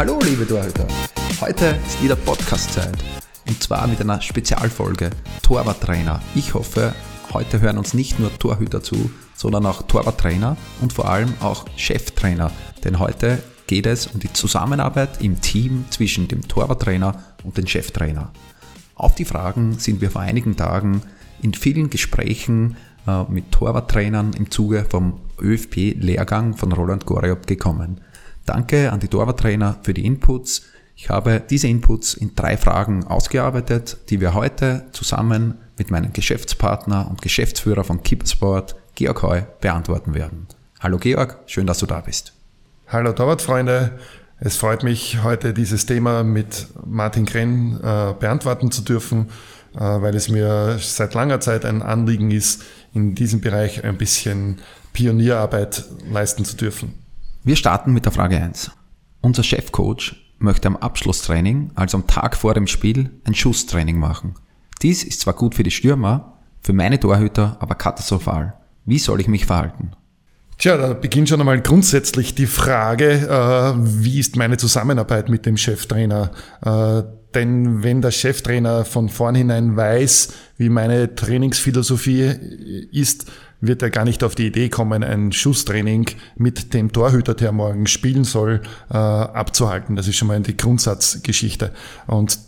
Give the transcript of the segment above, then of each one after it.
Hallo liebe Torhüter, heute ist wieder Podcast-Zeit und zwar mit einer Spezialfolge Torwarttrainer. Ich hoffe, heute hören uns nicht nur Torhüter zu, sondern auch Torwarttrainer und vor allem auch Cheftrainer, denn heute geht es um die Zusammenarbeit im Team zwischen dem Torwarttrainer und dem Cheftrainer. Auf die Fragen sind wir vor einigen Tagen in vielen Gesprächen äh, mit Torwarttrainern im Zuge vom ÖFP-Lehrgang von Roland Goriop gekommen. Danke an die Torwarttrainer für die Inputs. Ich habe diese Inputs in drei Fragen ausgearbeitet, die wir heute zusammen mit meinem Geschäftspartner und Geschäftsführer von Keepersport, Georg Heu, beantworten werden. Hallo Georg, schön, dass du da bist. Hallo Torwartfreunde, es freut mich, heute dieses Thema mit Martin Krenn äh, beantworten zu dürfen, äh, weil es mir seit langer Zeit ein Anliegen ist, in diesem Bereich ein bisschen Pionierarbeit leisten zu dürfen. Wir starten mit der Frage 1. Unser Chefcoach möchte am Abschlusstraining, also am Tag vor dem Spiel, ein Schusstraining machen. Dies ist zwar gut für die Stürmer, für meine Torhüter aber katastrophal. Wie soll ich mich verhalten? Tja, da beginnt schon einmal grundsätzlich die Frage, äh, wie ist meine Zusammenarbeit mit dem Cheftrainer? Äh, denn wenn der Cheftrainer von vornherein weiß, wie meine Trainingsphilosophie ist, wird er gar nicht auf die Idee kommen, ein Schusstraining mit dem Torhüter, der morgen spielen soll, äh, abzuhalten. Das ist schon mal die Grundsatzgeschichte. Und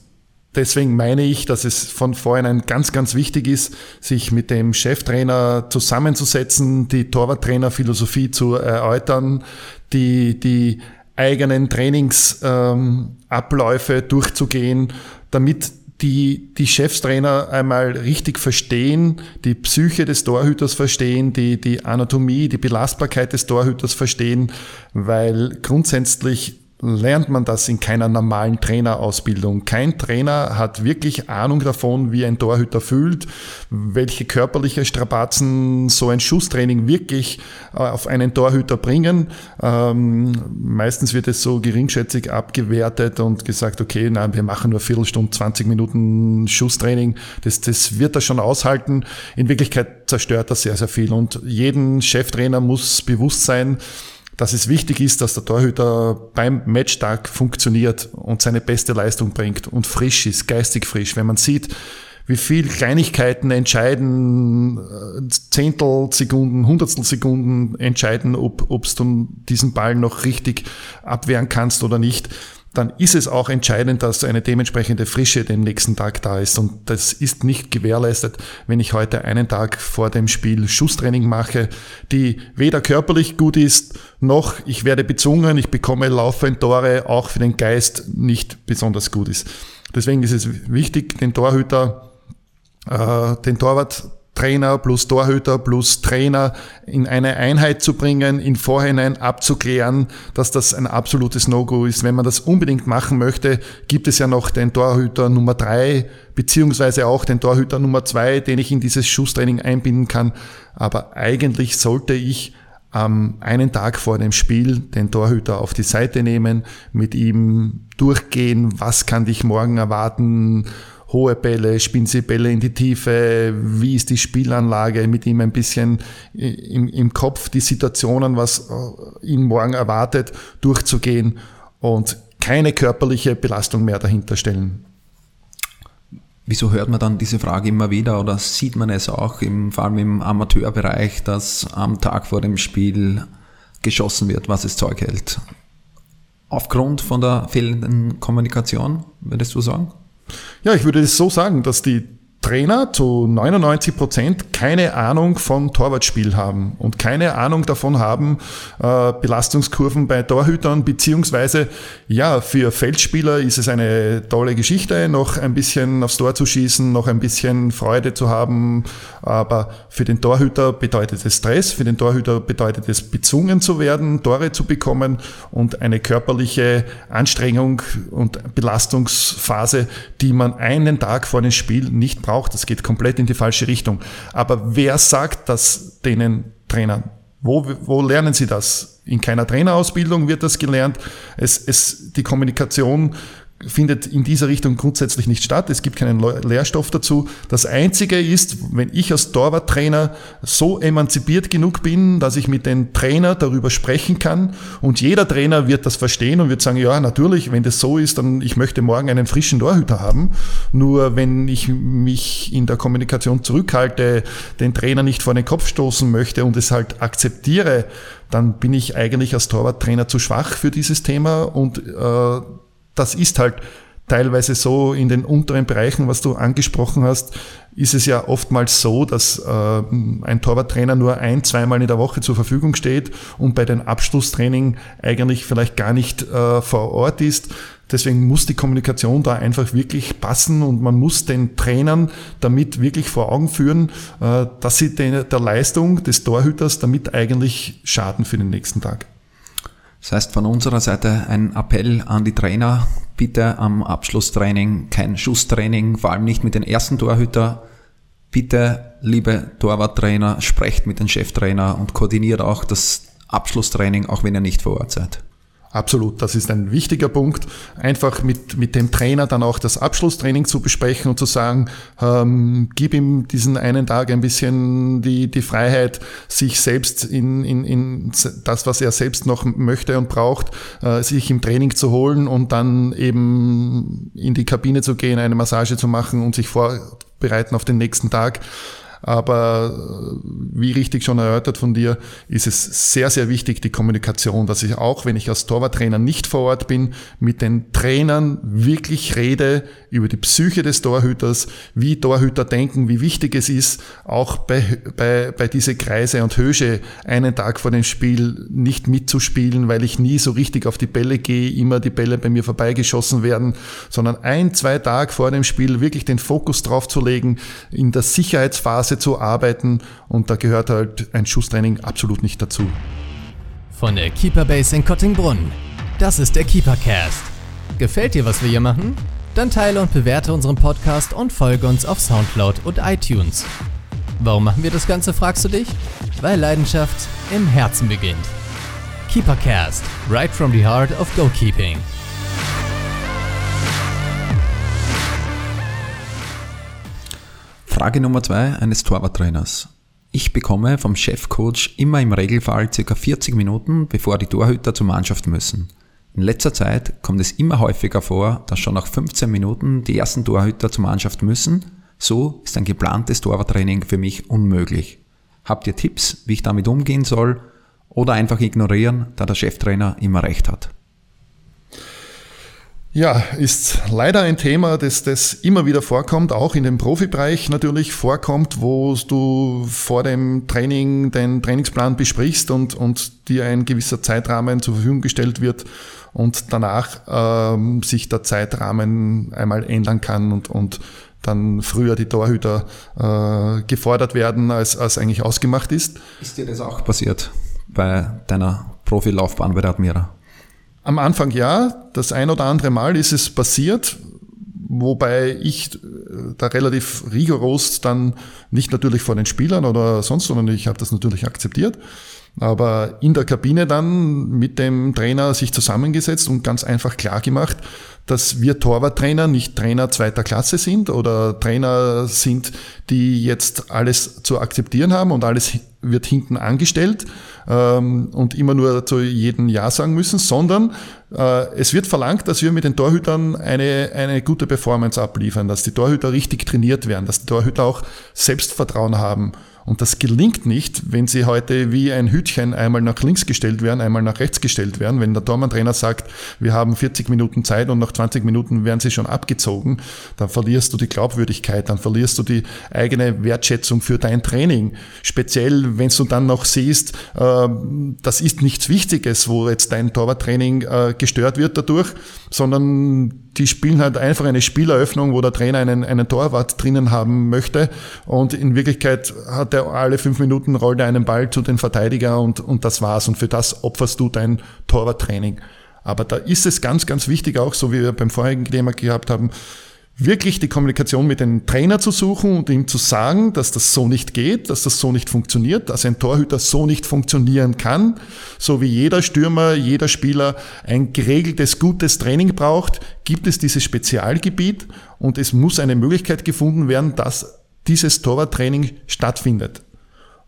Deswegen meine ich, dass es von vornherein ganz, ganz wichtig ist, sich mit dem Cheftrainer zusammenzusetzen, die Torwarttrainerphilosophie zu erläutern, die, die eigenen Trainingsabläufe ähm, durchzugehen, damit die, die Chefstrainer einmal richtig verstehen, die Psyche des Torhüters verstehen, die, die Anatomie, die Belastbarkeit des Torhüters verstehen, weil grundsätzlich lernt man das in keiner normalen Trainerausbildung. Kein Trainer hat wirklich Ahnung davon, wie ein Torhüter fühlt, welche körperliche Strapazen so ein Schusstraining wirklich äh, auf einen Torhüter bringen. Ähm, meistens wird es so geringschätzig abgewertet und gesagt, okay, nein, wir machen nur Viertelstunde, 20 Minuten Schusstraining. Das, das wird er schon aushalten. In Wirklichkeit zerstört das sehr, sehr viel und jeden Cheftrainer muss bewusst sein, dass es wichtig ist, dass der Torhüter beim Matchtag funktioniert und seine beste Leistung bringt und frisch ist, geistig frisch. Wenn man sieht, wie viel Kleinigkeiten entscheiden, äh, Zehntel Sekunden, Hundertstel Sekunden entscheiden, ob, ob du diesen Ball noch richtig abwehren kannst oder nicht dann ist es auch entscheidend, dass eine dementsprechende Frische den nächsten Tag da ist. Und das ist nicht gewährleistet, wenn ich heute einen Tag vor dem Spiel Schusstraining mache, die weder körperlich gut ist, noch ich werde bezwungen, ich bekomme laufend Tore, auch für den Geist nicht besonders gut ist. Deswegen ist es wichtig, den Torhüter, äh, den Torwart Trainer plus Torhüter plus Trainer in eine Einheit zu bringen, in Vorhinein abzuklären, dass das ein absolutes No-Go ist. Wenn man das unbedingt machen möchte, gibt es ja noch den Torhüter Nummer drei beziehungsweise auch den Torhüter Nummer zwei, den ich in dieses Schusstraining einbinden kann. Aber eigentlich sollte ich am einen Tag vor dem Spiel den Torhüter auf die Seite nehmen, mit ihm durchgehen, was kann dich morgen erwarten, hohe Bälle, spielen sie Bälle in die Tiefe, wie ist die Spielanlage, mit ihm ein bisschen im, im Kopf die Situationen, was äh, ihn morgen erwartet, durchzugehen und keine körperliche Belastung mehr dahinter stellen. Wieso hört man dann diese Frage immer wieder oder sieht man es auch im, vor allem im Amateurbereich, dass am Tag vor dem Spiel geschossen wird, was es Zeug hält? Aufgrund von der fehlenden Kommunikation, würdest du sagen? Ja, ich würde es so sagen, dass die Trainer zu 99 Prozent keine Ahnung von Torwartspiel haben und keine Ahnung davon haben, äh, Belastungskurven bei Torhütern, beziehungsweise ja, für Feldspieler ist es eine tolle Geschichte, noch ein bisschen aufs Tor zu schießen, noch ein bisschen Freude zu haben, aber für den Torhüter bedeutet es Stress, für den Torhüter bedeutet es bezwungen zu werden, Tore zu bekommen und eine körperliche Anstrengung und Belastungsphase, die man einen Tag vor dem Spiel nicht braucht braucht. Das geht komplett in die falsche Richtung. Aber wer sagt das denen Trainern? Wo, wo lernen sie das? In keiner Trainerausbildung wird das gelernt. Es, es, die Kommunikation findet in dieser Richtung grundsätzlich nicht statt. Es gibt keinen Lehrstoff dazu. Das Einzige ist, wenn ich als Torwarttrainer so emanzipiert genug bin, dass ich mit dem Trainer darüber sprechen kann und jeder Trainer wird das verstehen und wird sagen, ja, natürlich, wenn das so ist, dann ich möchte morgen einen frischen Torhüter haben. Nur wenn ich mich in der Kommunikation zurückhalte, den Trainer nicht vor den Kopf stoßen möchte und es halt akzeptiere, dann bin ich eigentlich als Torwarttrainer zu schwach für dieses Thema und äh, das ist halt teilweise so in den unteren Bereichen, was du angesprochen hast, ist es ja oftmals so, dass äh, ein Torwarttrainer nur ein, zweimal in der Woche zur Verfügung steht und bei den Abschlusstraining eigentlich vielleicht gar nicht äh, vor Ort ist. Deswegen muss die Kommunikation da einfach wirklich passen und man muss den Trainern damit wirklich vor Augen führen, äh, dass sie der Leistung des Torhüters damit eigentlich schaden für den nächsten Tag. Das heißt von unserer Seite ein Appell an die Trainer, bitte am Abschlusstraining kein Schusstraining, vor allem nicht mit den ersten Torhüter. Bitte, liebe Torwarttrainer, sprecht mit den Cheftrainer und koordiniert auch das Abschlusstraining, auch wenn ihr nicht vor Ort seid. Absolut, das ist ein wichtiger Punkt. Einfach mit, mit dem Trainer dann auch das Abschlusstraining zu besprechen und zu sagen, ähm, gib ihm diesen einen Tag ein bisschen die, die Freiheit, sich selbst in, in, in das, was er selbst noch möchte und braucht, äh, sich im Training zu holen und dann eben in die Kabine zu gehen, eine Massage zu machen und sich vorbereiten auf den nächsten Tag. Aber äh, wie richtig schon erörtert von dir, ist es sehr, sehr wichtig, die Kommunikation, dass ich auch, wenn ich als Torwarttrainer nicht vor Ort bin, mit den Trainern wirklich rede über die Psyche des Torhüters, wie Torhüter denken, wie wichtig es ist, auch bei, bei, bei diese Kreise und Hösche einen Tag vor dem Spiel nicht mitzuspielen, weil ich nie so richtig auf die Bälle gehe, immer die Bälle bei mir vorbeigeschossen werden, sondern ein, zwei Tage vor dem Spiel wirklich den Fokus drauf zu legen, in der Sicherheitsphase Klasse zu arbeiten und da gehört halt ein Schusstraining absolut nicht dazu. Von der Keeper Base in Kottingbrunn. Das ist der Keepercast. Gefällt dir, was wir hier machen? Dann teile und bewerte unseren Podcast und folge uns auf Soundcloud und iTunes. Warum machen wir das Ganze, fragst du dich? Weil Leidenschaft im Herzen beginnt. Keepercast, right from the heart of goalkeeping. Frage Nummer zwei eines Torwarttrainers. Ich bekomme vom Chefcoach immer im Regelfall ca. 40 Minuten, bevor die Torhüter zur Mannschaft müssen. In letzter Zeit kommt es immer häufiger vor, dass schon nach 15 Minuten die ersten Torhüter zur Mannschaft müssen. So ist ein geplantes Torwarttraining für mich unmöglich. Habt ihr Tipps, wie ich damit umgehen soll? Oder einfach ignorieren, da der Cheftrainer immer recht hat? Ja, ist leider ein Thema, das, das immer wieder vorkommt, auch in dem Profibereich natürlich vorkommt, wo du vor dem Training den Trainingsplan besprichst und, und dir ein gewisser Zeitrahmen zur Verfügung gestellt wird und danach ähm, sich der Zeitrahmen einmal ändern kann und, und dann früher die Torhüter äh, gefordert werden, als, als eigentlich ausgemacht ist. Ist dir das auch passiert bei deiner Profilaufbahn bei der Admira? Am Anfang ja, das ein oder andere Mal ist es passiert, wobei ich äh, da relativ rigoros dann nicht natürlich vor den Spielern oder sonst, sondern ich habe das natürlich akzeptiert, aber in der Kabine dann mit dem Trainer sich zusammengesetzt und ganz einfach klar gemacht, dass wir Torwarttrainer nicht Trainer zweiter Klasse sind oder Trainer sind, die jetzt alles zu akzeptieren haben und alles wird hinten angestellt ähm, und immer nur zu jedem Ja sagen müssen, sondern äh, es wird verlangt, dass wir mit den Torhütern eine, eine gute Performance abliefern, dass die Torhüter richtig trainiert werden, dass die Torhüter auch Selbstvertrauen haben und das gelingt nicht, wenn sie heute wie ein Hütchen einmal nach links gestellt werden, einmal nach rechts gestellt werden. Wenn der Tormann-Trainer sagt, wir haben 40 Minuten Zeit und nach 20 Minuten werden sie schon abgezogen, dann verlierst du die Glaubwürdigkeit, dann verlierst du die eigene Wertschätzung für dein Training. Speziell, wenn du dann noch siehst, äh, das ist nichts Wichtiges, wo jetzt dein Torwarttraining äh, gestört wird dadurch, sondern die spielen halt einfach eine Spieleröffnung, wo der Trainer einen, einen Torwart drinnen haben möchte. Und in Wirklichkeit hat er alle fünf Minuten rollt er einen Ball zu den Verteidiger und, und das war's. Und für das opferst du dein Torwarttraining. Aber da ist es ganz, ganz wichtig auch, so wie wir beim vorigen Thema gehabt haben, wirklich die Kommunikation mit dem Trainer zu suchen und ihm zu sagen, dass das so nicht geht, dass das so nicht funktioniert, dass ein Torhüter so nicht funktionieren kann, so wie jeder Stürmer, jeder Spieler ein geregeltes, gutes Training braucht, gibt es dieses Spezialgebiet und es muss eine Möglichkeit gefunden werden, dass dieses Torwarttraining stattfindet.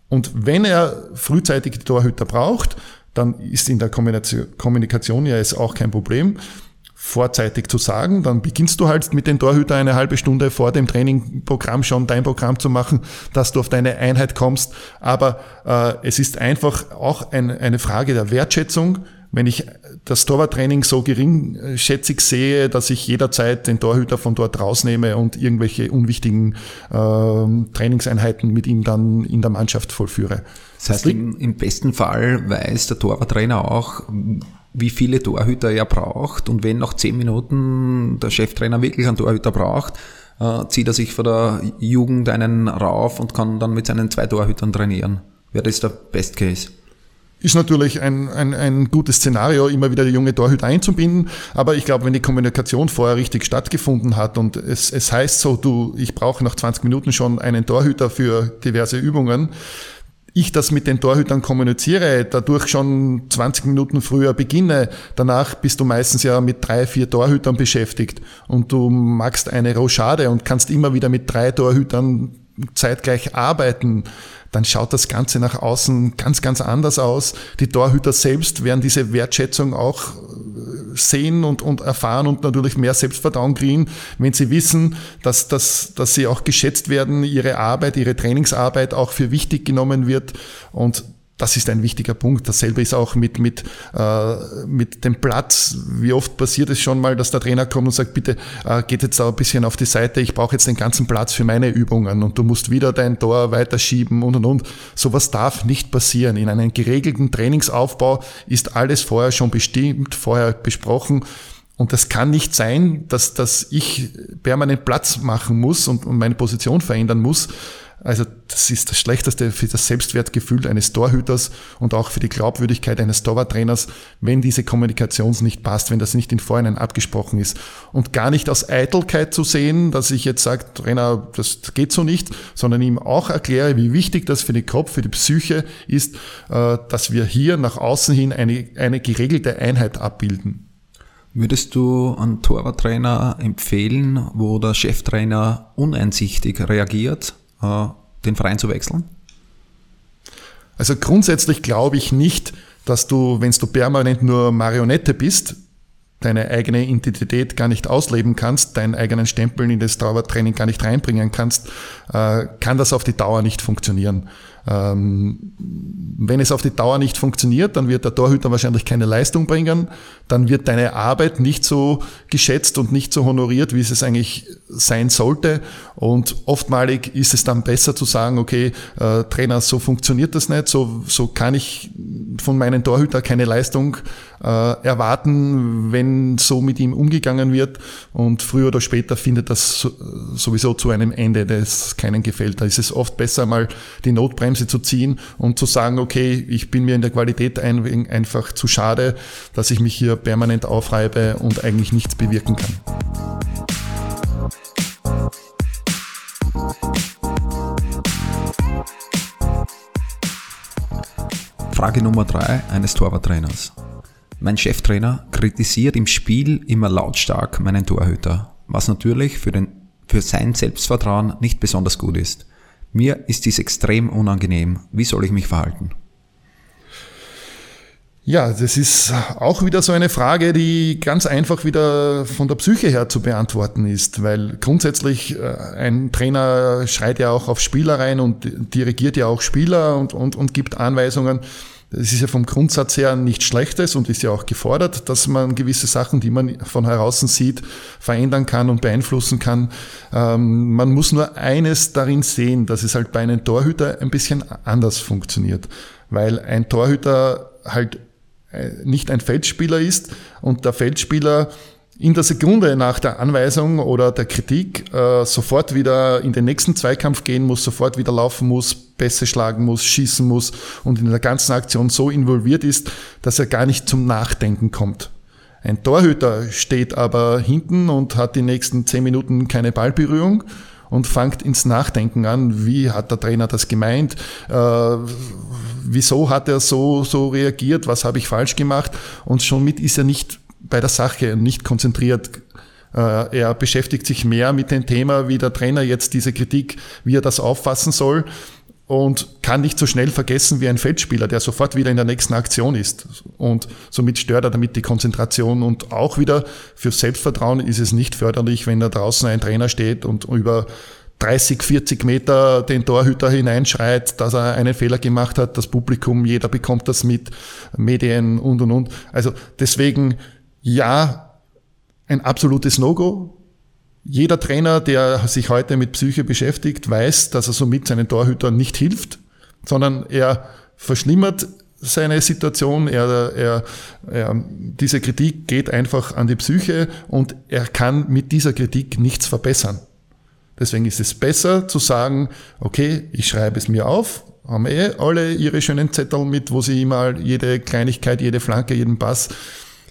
Und wenn er frühzeitig die Torhüter braucht, dann ist in der Kommunikation ja jetzt auch kein Problem vorzeitig zu sagen. Dann beginnst du halt mit den Torhüter eine halbe Stunde vor dem Trainingprogramm schon dein Programm zu machen, dass du auf deine Einheit kommst. Aber äh, es ist einfach auch ein, eine Frage der Wertschätzung. Wenn ich das Torwarttraining so geringschätzig sehe, dass ich jederzeit den Torhüter von dort rausnehme und irgendwelche unwichtigen äh, Trainingseinheiten mit ihm dann in der Mannschaft vollführe. Das heißt, im, im besten Fall weiß der Torwarttrainer auch, wie viele Torhüter er braucht. Und wenn nach zehn Minuten der Cheftrainer wirklich einen Torhüter braucht, äh, zieht er sich von der Jugend einen rauf und kann dann mit seinen zwei Torhütern trainieren. Wäre das der Best Case? Ist natürlich ein, ein, ein gutes Szenario, immer wieder die junge Torhüter einzubinden. Aber ich glaube, wenn die Kommunikation vorher richtig stattgefunden hat und es, es heißt so, du, ich brauche nach 20 Minuten schon einen Torhüter für diverse Übungen, ich das mit den Torhütern kommuniziere, dadurch schon 20 Minuten früher beginne, danach bist du meistens ja mit drei, vier Torhütern beschäftigt und du magst eine Rochade und kannst immer wieder mit drei Torhütern zeitgleich arbeiten, dann schaut das Ganze nach außen ganz, ganz anders aus. Die Torhüter selbst werden diese Wertschätzung auch äh, sehen und, und erfahren und natürlich mehr Selbstvertrauen kriegen, wenn sie wissen, dass, dass, dass sie auch geschätzt werden, ihre Arbeit, ihre Trainingsarbeit auch für wichtig genommen wird und das ist ein wichtiger Punkt. Dasselbe ist auch mit, mit, äh, mit dem Platz. Wie oft passiert es schon mal, dass der Trainer kommt und sagt, bitte äh, geht jetzt da ein bisschen auf die Seite, ich brauche jetzt den ganzen Platz für meine Übungen und du musst wieder dein Tor weiterschieben und und und. Sowas darf nicht passieren. In einem geregelten Trainingsaufbau ist alles vorher schon bestimmt, vorher besprochen. Und das kann nicht sein, dass, dass ich permanent Platz machen muss und meine Position verändern muss, also das ist das Schlechteste für das Selbstwertgefühl eines Torhüters und auch für die Glaubwürdigkeit eines Torwarttrainers, wenn diese Kommunikation nicht passt, wenn das nicht in Vorhinein abgesprochen ist. Und gar nicht aus Eitelkeit zu sehen, dass ich jetzt sage, Trainer, das geht so nicht, sondern ihm auch erkläre, wie wichtig das für den Kopf, für die Psyche ist, äh, dass wir hier nach außen hin eine, eine geregelte Einheit abbilden. Würdest du einen Torwarttrainer empfehlen, wo der Cheftrainer uneinsichtig reagiert äh, den Verein zu wechseln? Also grundsätzlich glaube ich nicht, dass du, wenn du permanent nur Marionette bist, deine eigene Identität gar nicht ausleben kannst, deinen eigenen Stempel in das Training gar nicht reinbringen kannst, äh, kann das auf die Dauer nicht funktionieren. Ähm, wenn es auf die Dauer nicht funktioniert, dann wird der Torhüter wahrscheinlich keine Leistung bringen, dann wird deine Arbeit nicht so geschätzt und nicht so honoriert, wie es eigentlich sein sollte. Und oftmalig ist es dann besser zu sagen, okay, äh, Trainer, so funktioniert das nicht, so, so kann ich von meinen Torhüter keine Leistung äh, erwarten, wenn so mit ihm umgegangen wird. Und früher oder später findet das sowieso zu einem Ende, das keinen gefällt. Da ist es oft besser, mal die Notbremse zu ziehen und zu sagen, okay, ich bin mir in der Qualität ein, einfach zu schade, dass ich mich hier permanent aufreibe und eigentlich nichts bewirken kann. Frage Nummer drei eines Torwarttrainers. Mein Cheftrainer kritisiert im Spiel immer lautstark meinen Torhüter, was natürlich für, den, für sein Selbstvertrauen nicht besonders gut ist. Mir ist dies extrem unangenehm. Wie soll ich mich verhalten? Ja, das ist auch wieder so eine Frage, die ganz einfach wieder von der Psyche her zu beantworten ist, weil grundsätzlich äh, ein Trainer schreit ja auch auf Spieler rein und dirigiert ja auch Spieler und, und, und gibt Anweisungen. Es ist ja vom Grundsatz her nichts Schlechtes und ist ja auch gefordert, dass man gewisse Sachen, die man von heraußen sieht, verändern kann und beeinflussen kann. Ähm, man muss nur eines darin sehen, dass es halt bei einem Torhüter ein bisschen anders funktioniert, weil ein Torhüter halt äh, nicht ein Feldspieler ist und der Feldspieler in der Sekunde nach der Anweisung oder der Kritik äh, sofort wieder in den nächsten Zweikampf gehen muss, sofort wieder laufen muss, Pässe schlagen muss, schießen muss und in der ganzen Aktion so involviert ist, dass er gar nicht zum Nachdenken kommt. Ein Torhüter steht aber hinten und hat die nächsten zehn Minuten keine Ballberührung und fängt ins Nachdenken an, wie hat der Trainer das gemeint, äh, wieso hat er so, so reagiert, was habe ich falsch gemacht? Und schon mit ist er nicht bei der Sache nicht konzentriert. Äh, er beschäftigt sich mehr mit dem Thema, wie der Trainer jetzt diese Kritik, wie er das auffassen soll und kann nicht so schnell vergessen wie ein Feldspieler, der sofort wieder in der nächsten Aktion ist. Und somit stört er damit die Konzentration und auch wieder für Selbstvertrauen ist es nicht förderlich, wenn da draußen ein Trainer steht und über 30, 40 Meter den Torhüter hineinschreit, dass er einen Fehler gemacht hat, das Publikum, jeder bekommt das mit, Medien und und und. Also deswegen ja, ein absolutes No-Go. Jeder Trainer, der sich heute mit Psyche beschäftigt, weiß, dass er somit seinen Torhütern nicht hilft, sondern er verschlimmert seine Situation. Er, er, er, diese Kritik geht einfach an die Psyche und er kann mit dieser Kritik nichts verbessern. Deswegen ist es besser zu sagen, okay, ich schreibe es mir auf, haben eh alle ihre schönen Zettel mit, wo sie mal jede Kleinigkeit, jede Flanke, jeden Pass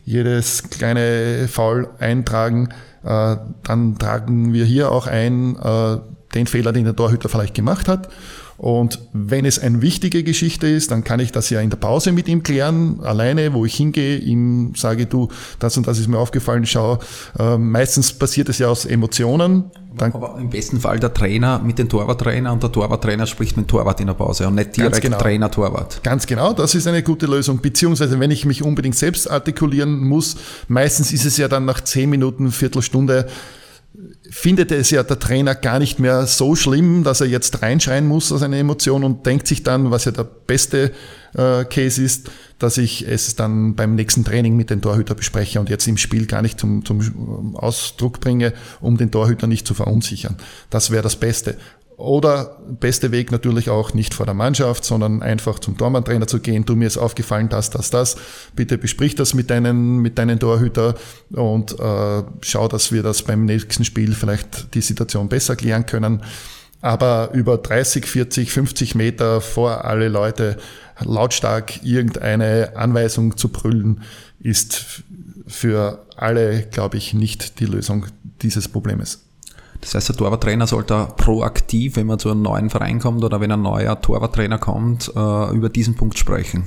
jedes kleine Foul eintragen, äh, dann tragen wir hier auch ein äh, den Fehler, den der Torhüter vielleicht gemacht hat. Und wenn es eine wichtige Geschichte ist, dann kann ich das ja in der Pause mit ihm klären, alleine, wo ich hingehe, ihm sage, du, das und das ist mir aufgefallen, schau, äh, meistens passiert es ja aus Emotionen. Dann Aber im besten Fall der Trainer mit dem Torwarttrainer und der Torwarttrainer spricht mit dem Torwart in der Pause und nicht direkt genau. Trainer-Torwart. Ganz genau, das ist eine gute Lösung. Beziehungsweise, wenn ich mich unbedingt selbst artikulieren muss, meistens ist es ja dann nach zehn Minuten, Viertelstunde, findet es ja der Trainer gar nicht mehr so schlimm, dass er jetzt reinschreien muss aus einer Emotion und denkt sich dann, was ja der beste äh, Case ist, dass ich es dann beim nächsten Training mit dem Torhüter bespreche und jetzt im Spiel gar nicht zum, zum Ausdruck bringe, um den Torhüter nicht zu verunsichern. Das wäre das Beste. Oder beste Weg natürlich auch nicht vor der Mannschaft, sondern einfach zum Tormann-Trainer zu gehen. Du mir ist aufgefallen, das, das, das. Bitte besprich das mit deinen, mit deinen Torhüter und äh, schau, dass wir das beim nächsten Spiel vielleicht die Situation besser klären können. Aber über 30, 40, 50 Meter vor alle Leute lautstark irgendeine Anweisung zu brüllen, ist für alle, glaube ich, nicht die Lösung dieses Problems. Das heißt, der Torwarttrainer sollte proaktiv, wenn man zu einem neuen Verein kommt oder wenn ein neuer Torwarttrainer kommt, äh, über diesen Punkt sprechen.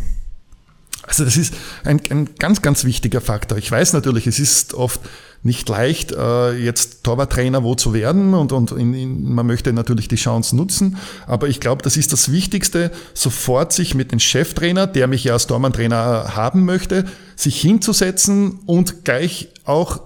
Also das ist ein, ein ganz, ganz wichtiger Faktor. Ich weiß natürlich, es ist oft nicht leicht, äh, jetzt Torwarttrainer wo zu werden und, und in, in, man möchte natürlich die Chance nutzen. Aber ich glaube, das ist das Wichtigste, sofort sich mit dem Cheftrainer, der mich ja als Tormann-Trainer haben möchte, sich hinzusetzen und gleich auch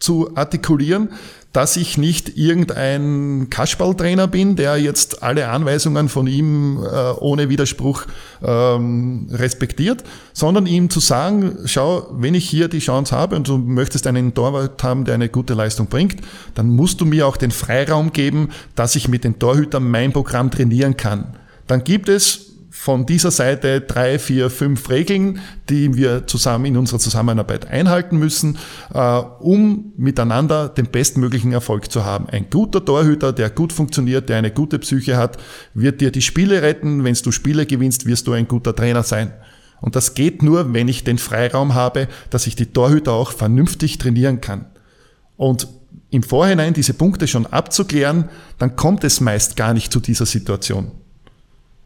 zu artikulieren, dass ich nicht irgendein Kasperltrainer bin, der jetzt alle Anweisungen von ihm äh, ohne Widerspruch ähm, respektiert, sondern ihm zu sagen, schau, wenn ich hier die Chance habe und du möchtest einen Torwart haben, der eine gute Leistung bringt, dann musst du mir auch den Freiraum geben, dass ich mit den Torhütern mein Programm trainieren kann. Dann gibt es von dieser Seite drei, vier, fünf Regeln, die wir zusammen in unserer Zusammenarbeit einhalten müssen, äh, um miteinander den bestmöglichen Erfolg zu haben. Ein guter Torhüter, der gut funktioniert, der eine gute Psyche hat, wird dir die Spiele retten. Wenn du Spiele gewinnst, wirst du ein guter Trainer sein. Und das geht nur, wenn ich den Freiraum habe, dass ich die Torhüter auch vernünftig trainieren kann. Und im Vorhinein diese Punkte schon abzuklären, dann kommt es meist gar nicht zu dieser Situation.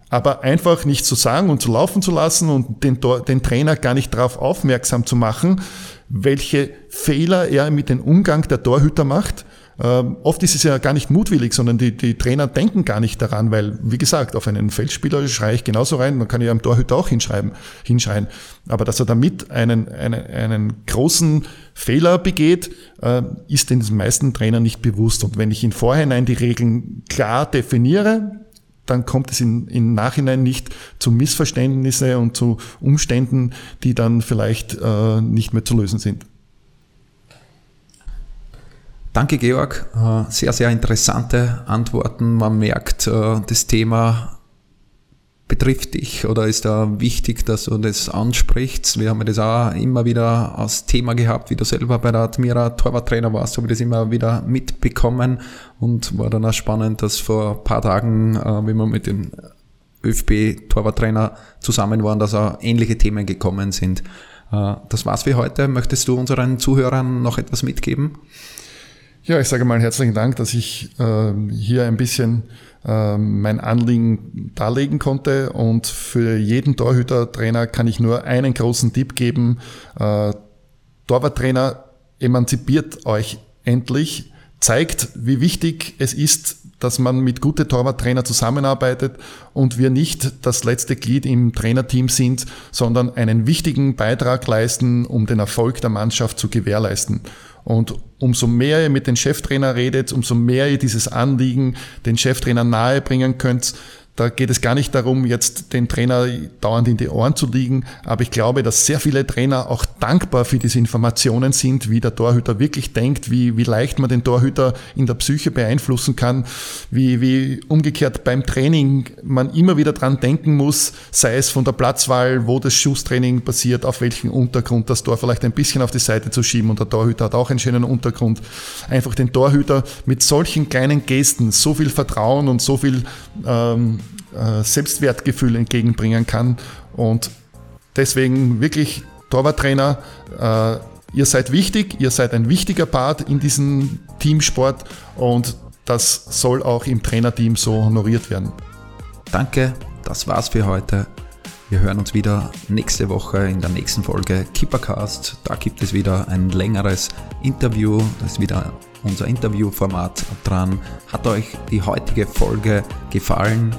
Aber einfach nicht zu sagen und zu laufen zu lassen und den, den Trainer gar nicht darauf aufmerksam zu machen, welche Fehler er mit dem Umgang der Torhüter macht. Ähm, oft ist es ja gar nicht mutwillig, sondern die, die Trainer denken gar nicht daran, weil, wie gesagt, auf einen Feldspieler schreie ich genauso rein, man kann ja am Torhüter auch hinschreiben, hinschreien. Aber dass er damit einen, einen, einen großen Fehler begeht, äh, ist den meisten Trainern nicht bewusst. Und wenn ich in Vorhinein die Regeln klar definiere, dann kommt es im, Nachhinein nicht zu Missverständnisse und zu Umständen, die dann vielleicht äh, nicht mehr zu lösen sind. Danke, Georg. Äh, sehr, sehr interessante Antworten. Man merkt, äh, das Thema betrifft dich oder ist da wichtig, dass du das ansprichst? Wir haben das auch immer wieder als Thema gehabt, wie du selber bei der Admira Torwarttrainer warst, habe ich das immer wieder mitbekommen und war dann auch spannend, dass vor ein paar Tagen, äh, wie wir mit dem ÖFB Torwarttrainer zusammen waren, dass auch ähnliche Themen gekommen sind. Äh, das war's für heute. Möchtest du unseren Zuhörern noch etwas mitgeben? Ja, ich sage mal herzlichen Dank, dass ich äh, hier ein bisschen äh, mein Anliegen darlegen konnte. Und für jeden Torhüter-Trainer kann ich nur einen großen Tipp geben. Äh, Torwarttrainer, emanzipiert euch endlich, zeigt, wie wichtig es ist, dass man mit guten Torwarttrainer zusammenarbeitet und wir nicht das letzte Glied im Trainerteam sind, sondern einen wichtigen Beitrag leisten, um den Erfolg der Mannschaft zu gewährleisten. Und umso mehr ihr mit den Cheftrainer redet, umso mehr ihr dieses Anliegen den Cheftrainer nahebringen könnt, da geht es gar nicht darum, jetzt den Trainer dauernd in die Ohren zu liegen, aber ich glaube, dass sehr viele Trainer auch dankbar für diese Informationen sind, wie der Torhüter wirklich denkt, wie, wie leicht man den Torhüter in der Psyche beeinflussen kann, wie, wie umgekehrt beim Training man immer wieder dran denken muss, sei es von der Platzwahl, wo das Schusstraining passiert, auf welchen Untergrund das Tor vielleicht ein bisschen auf die Seite zu schieben und der Torhüter hat auch einen schönen Untergrund. Einfach den Torhüter mit solchen kleinen Gesten so viel Vertrauen und so viel ähm, äh, Selbstwertgefühl entgegenbringen kann. Und deswegen wirklich Torwarttrainer, äh, ihr seid wichtig, ihr seid ein wichtiger Part in diesem Teamsport und das soll auch im Trainerteam so honoriert werden. Danke, das war's für heute. Wir hören uns wieder nächste Woche in der nächsten Folge Kippercast. Da gibt es wieder ein längeres Interview. Das ist wieder unser Interviewformat dran. Hat euch die heutige Folge gefallen?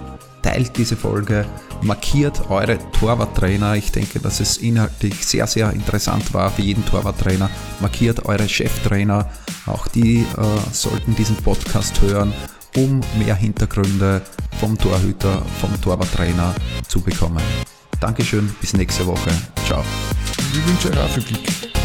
Teilt diese Folge, markiert eure Torwarttrainer. Ich denke, dass es inhaltlich sehr, sehr interessant war für jeden Torwarttrainer. Markiert eure Cheftrainer. Auch die äh, sollten diesen Podcast hören, um mehr Hintergründe vom Torhüter, vom Torwarttrainer zu bekommen. Dankeschön, bis nächste Woche. Ciao. Ich wünsche euch auch viel Glück.